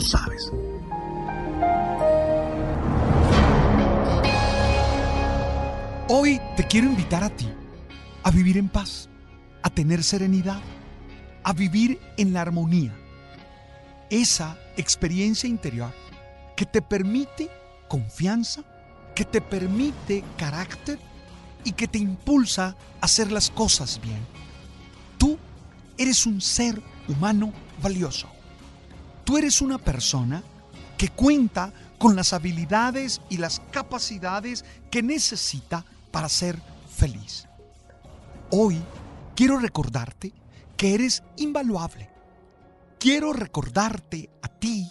Sabes. Hoy te quiero invitar a ti a vivir en paz, a tener serenidad, a vivir en la armonía. Esa experiencia interior que te permite confianza, que te permite carácter y que te impulsa a hacer las cosas bien. Tú eres un ser humano valioso. Tú eres una persona que cuenta con las habilidades y las capacidades que necesita para ser feliz. Hoy quiero recordarte que eres invaluable. Quiero recordarte a ti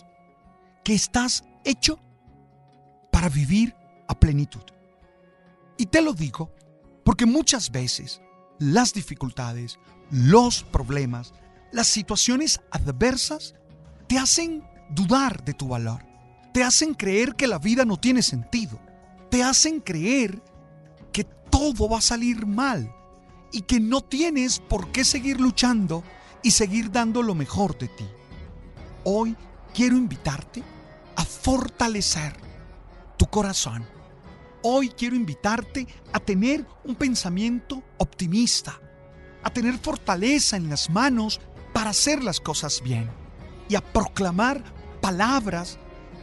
que estás hecho para vivir a plenitud. Y te lo digo porque muchas veces las dificultades, los problemas, las situaciones adversas te hacen dudar de tu valor, te hacen creer que la vida no tiene sentido, te hacen creer que todo va a salir mal y que no tienes por qué seguir luchando y seguir dando lo mejor de ti. Hoy quiero invitarte a fortalecer tu corazón. Hoy quiero invitarte a tener un pensamiento optimista, a tener fortaleza en las manos para hacer las cosas bien y a proclamar palabras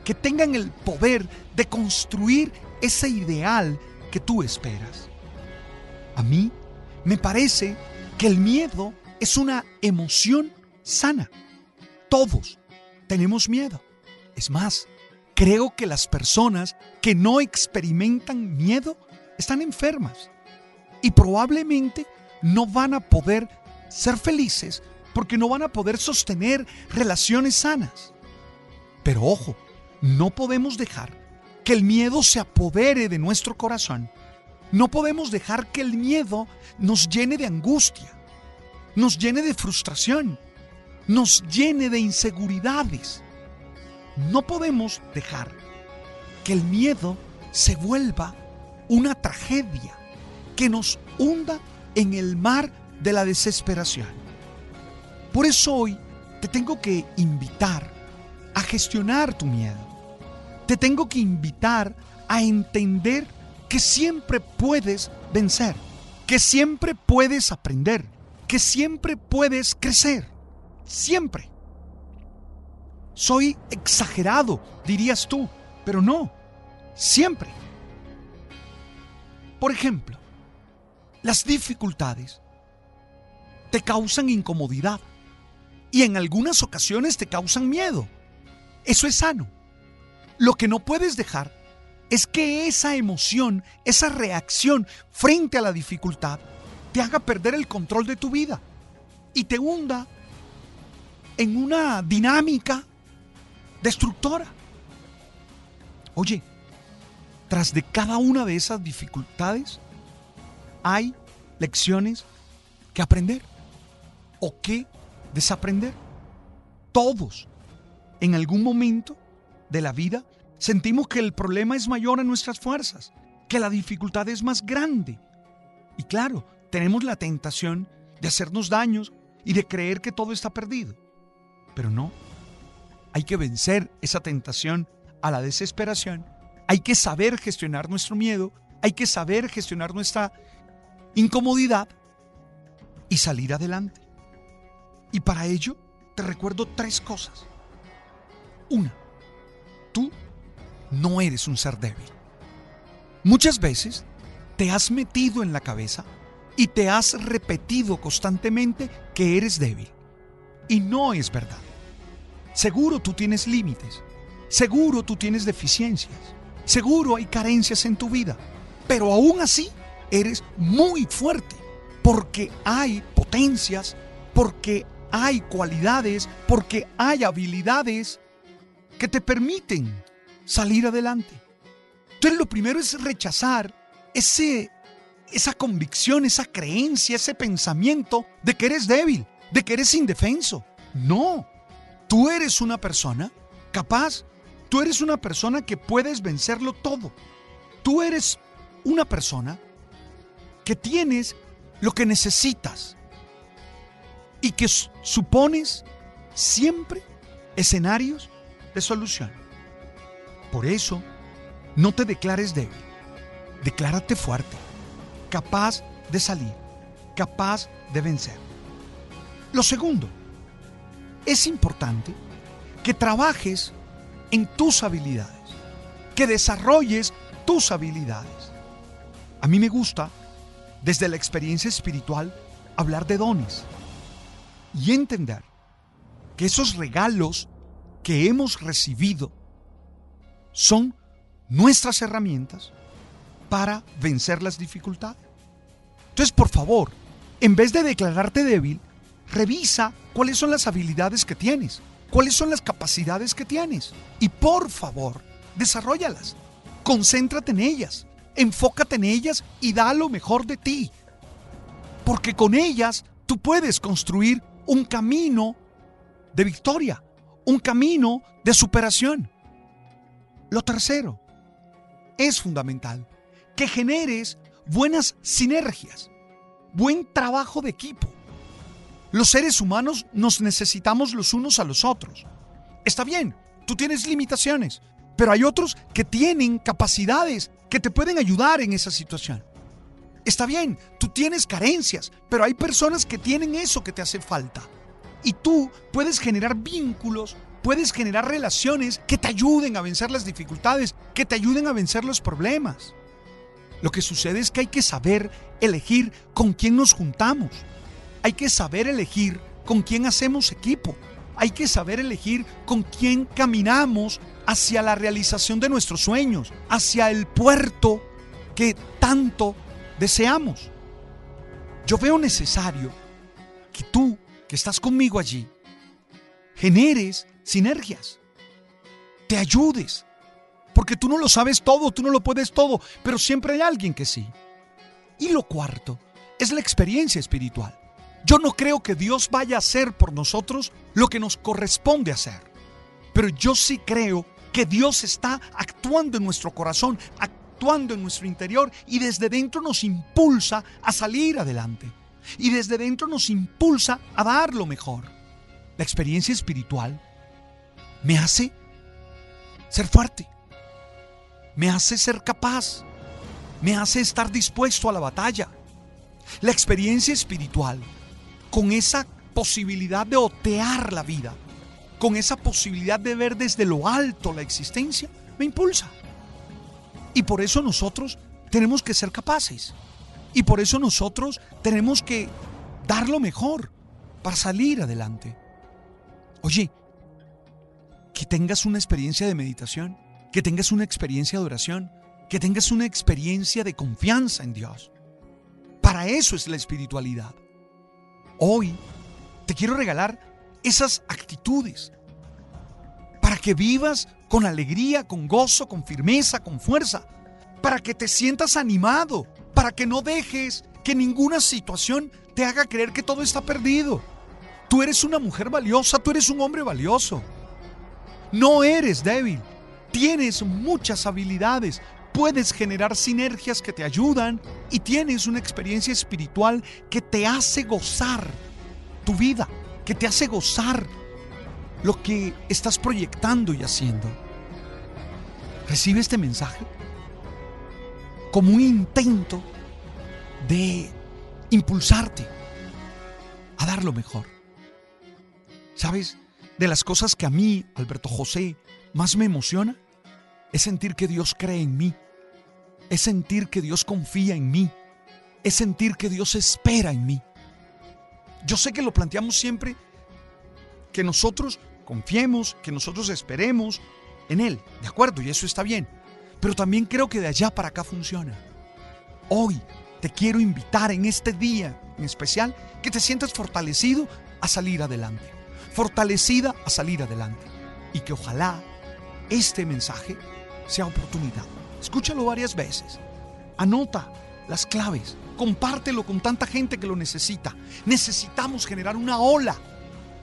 que tengan el poder de construir ese ideal que tú esperas. A mí me parece que el miedo es una emoción sana. Todos tenemos miedo. Es más, creo que las personas que no experimentan miedo están enfermas y probablemente no van a poder ser felices porque no van a poder sostener relaciones sanas. Pero ojo, no podemos dejar que el miedo se apodere de nuestro corazón. No podemos dejar que el miedo nos llene de angustia, nos llene de frustración, nos llene de inseguridades. No podemos dejar que el miedo se vuelva una tragedia que nos hunda en el mar de la desesperación. Por eso hoy te tengo que invitar a gestionar tu miedo. Te tengo que invitar a entender que siempre puedes vencer, que siempre puedes aprender, que siempre puedes crecer. Siempre. Soy exagerado, dirías tú, pero no, siempre. Por ejemplo, las dificultades te causan incomodidad y en algunas ocasiones te causan miedo. Eso es sano. Lo que no puedes dejar es que esa emoción, esa reacción frente a la dificultad, te haga perder el control de tu vida y te hunda en una dinámica destructora. Oye, tras de cada una de esas dificultades hay lecciones que aprender o que desaprender. Todos en algún momento de la vida, sentimos que el problema es mayor a nuestras fuerzas, que la dificultad es más grande. Y claro, tenemos la tentación de hacernos daños y de creer que todo está perdido. Pero no, hay que vencer esa tentación a la desesperación, hay que saber gestionar nuestro miedo, hay que saber gestionar nuestra incomodidad y salir adelante. Y para ello te recuerdo tres cosas. Una, tú no eres un ser débil. Muchas veces te has metido en la cabeza y te has repetido constantemente que eres débil. Y no es verdad. Seguro tú tienes límites. Seguro tú tienes deficiencias. Seguro hay carencias en tu vida. Pero aún así eres muy fuerte. Porque hay potencias, porque hay cualidades, porque hay habilidades que te permiten salir adelante. Entonces lo primero es rechazar ese, esa convicción, esa creencia, ese pensamiento de que eres débil, de que eres indefenso. No, tú eres una persona capaz, tú eres una persona que puedes vencerlo todo. Tú eres una persona que tienes lo que necesitas y que supones siempre escenarios de solución. Por eso, no te declares débil, declárate fuerte, capaz de salir, capaz de vencer. Lo segundo, es importante que trabajes en tus habilidades, que desarrolles tus habilidades. A mí me gusta, desde la experiencia espiritual, hablar de dones y entender que esos regalos que hemos recibido son nuestras herramientas para vencer las dificultades. Entonces, por favor, en vez de declararte débil, revisa cuáles son las habilidades que tienes, cuáles son las capacidades que tienes y por favor, desarrollalas. Concéntrate en ellas, enfócate en ellas y da lo mejor de ti. Porque con ellas tú puedes construir un camino de victoria, un camino de superación. Lo tercero, es fundamental que generes buenas sinergias, buen trabajo de equipo. Los seres humanos nos necesitamos los unos a los otros. Está bien, tú tienes limitaciones, pero hay otros que tienen capacidades que te pueden ayudar en esa situación. Está bien, tú tienes carencias, pero hay personas que tienen eso que te hace falta. Y tú puedes generar vínculos, puedes generar relaciones que te ayuden a vencer las dificultades, que te ayuden a vencer los problemas. Lo que sucede es que hay que saber elegir con quién nos juntamos. Hay que saber elegir con quién hacemos equipo. Hay que saber elegir con quién caminamos hacia la realización de nuestros sueños, hacia el puerto que tanto deseamos. Yo veo necesario que tú, que estás conmigo allí, generes sinergias, te ayudes, porque tú no lo sabes todo, tú no lo puedes todo, pero siempre hay alguien que sí. Y lo cuarto es la experiencia espiritual. Yo no creo que Dios vaya a hacer por nosotros lo que nos corresponde hacer, pero yo sí creo que Dios está actuando en nuestro corazón, actuando en nuestro interior y desde dentro nos impulsa a salir adelante. Y desde dentro nos impulsa a dar lo mejor. La experiencia espiritual me hace ser fuerte, me hace ser capaz, me hace estar dispuesto a la batalla. La experiencia espiritual, con esa posibilidad de otear la vida, con esa posibilidad de ver desde lo alto la existencia, me impulsa. Y por eso nosotros tenemos que ser capaces. Y por eso nosotros tenemos que dar lo mejor para salir adelante. Oye, que tengas una experiencia de meditación, que tengas una experiencia de oración, que tengas una experiencia de confianza en Dios. Para eso es la espiritualidad. Hoy te quiero regalar esas actitudes que vivas con alegría, con gozo, con firmeza, con fuerza, para que te sientas animado, para que no dejes que ninguna situación te haga creer que todo está perdido. Tú eres una mujer valiosa, tú eres un hombre valioso. No eres débil, tienes muchas habilidades, puedes generar sinergias que te ayudan y tienes una experiencia espiritual que te hace gozar tu vida, que te hace gozar lo que estás proyectando y haciendo. Recibe este mensaje como un intento de impulsarte a dar lo mejor. ¿Sabes? De las cosas que a mí, Alberto José, más me emociona, es sentir que Dios cree en mí, es sentir que Dios confía en mí, es sentir que Dios espera en mí. Yo sé que lo planteamos siempre, que nosotros confiemos, que nosotros esperemos en Él, ¿de acuerdo? Y eso está bien. Pero también creo que de allá para acá funciona. Hoy te quiero invitar en este día en especial que te sientas fortalecido a salir adelante. Fortalecida a salir adelante. Y que ojalá este mensaje sea oportunidad. Escúchalo varias veces. Anota las claves. Compártelo con tanta gente que lo necesita. Necesitamos generar una ola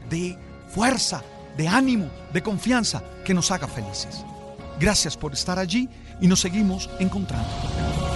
de fuerza, de ánimo, de confianza que nos haga felices. Gracias por estar allí y nos seguimos encontrando.